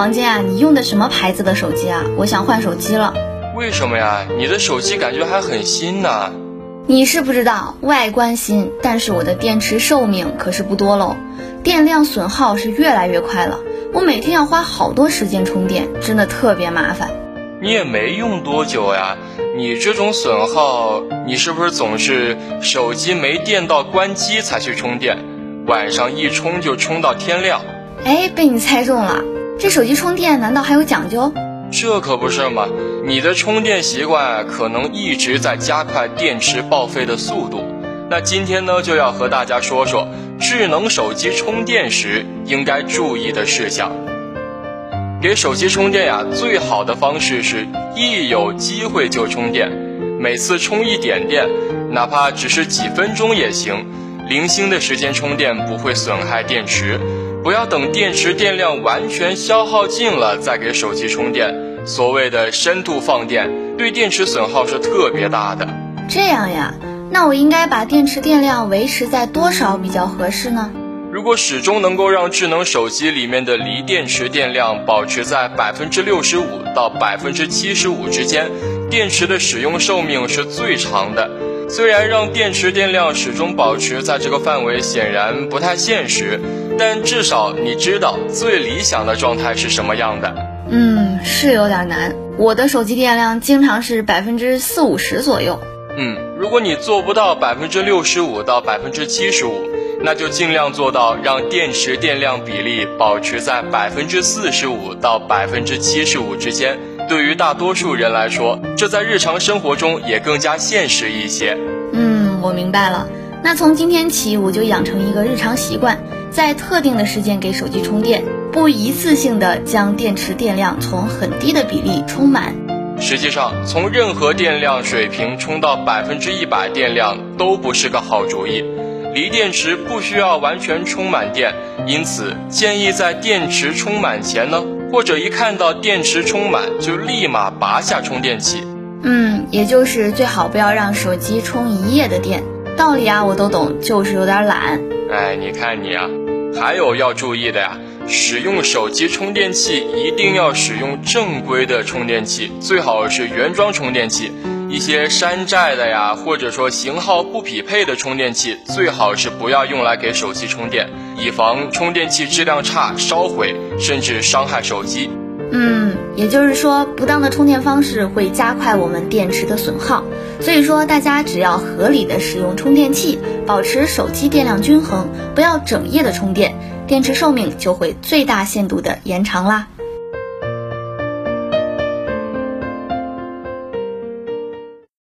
黄晶啊，你用的什么牌子的手机啊？我想换手机了。为什么呀？你的手机感觉还很新呢。你是不知道，外观新，但是我的电池寿命可是不多喽，电量损耗是越来越快了。我每天要花好多时间充电，真的特别麻烦。你也没用多久呀，你这种损耗，你是不是总是手机没电到关机才去充电？晚上一充就充到天亮？哎，被你猜中了。这手机充电难道还有讲究？这可不是嘛！你的充电习惯可能一直在加快电池报废的速度。那今天呢，就要和大家说说智能手机充电时应该注意的事项。给手机充电呀，最好的方式是一有机会就充电，每次充一点电，哪怕只是几分钟也行。零星的时间充电不会损害电池。不要等电池电量完全消耗尽了再给手机充电。所谓的深度放电，对电池损耗是特别大的。这样呀，那我应该把电池电量维持在多少比较合适呢？如果始终能够让智能手机里面的锂电池电量保持在百分之六十五到百分之七十五之间，电池的使用寿命是最长的。虽然让电池电量始终保持在这个范围显然不太现实，但至少你知道最理想的状态是什么样的。嗯，是有点难。我的手机电量经常是百分之四五十左右。嗯，如果你做不到百分之六十五到百分之七十五，那就尽量做到让电池电量比例保持在百分之四十五到百分之七十五之间。对于大多数人来说，这在日常生活中也更加现实一些。嗯，我明白了。那从今天起，我就养成一个日常习惯，在特定的时间给手机充电，不一次性的将电池电量从很低的比例充满。实际上，从任何电量水平充到百分之一百电量都不是个好主意。锂电池不需要完全充满电，因此建议在电池充满前呢。或者一看到电池充满就立马拔下充电器，嗯，也就是最好不要让手机充一夜的电。道理啊我都懂，就是有点懒。哎，你看你啊，还有要注意的呀，使用手机充电器一定要使用正规的充电器，最好是原装充电器。一些山寨的呀，或者说型号不匹配的充电器，最好是不要用来给手机充电，以防充电器质量差、烧毁，甚至伤害手机。嗯，也就是说，不当的充电方式会加快我们电池的损耗。所以说，大家只要合理的使用充电器，保持手机电量均衡，不要整夜的充电，电池寿命就会最大限度的延长啦。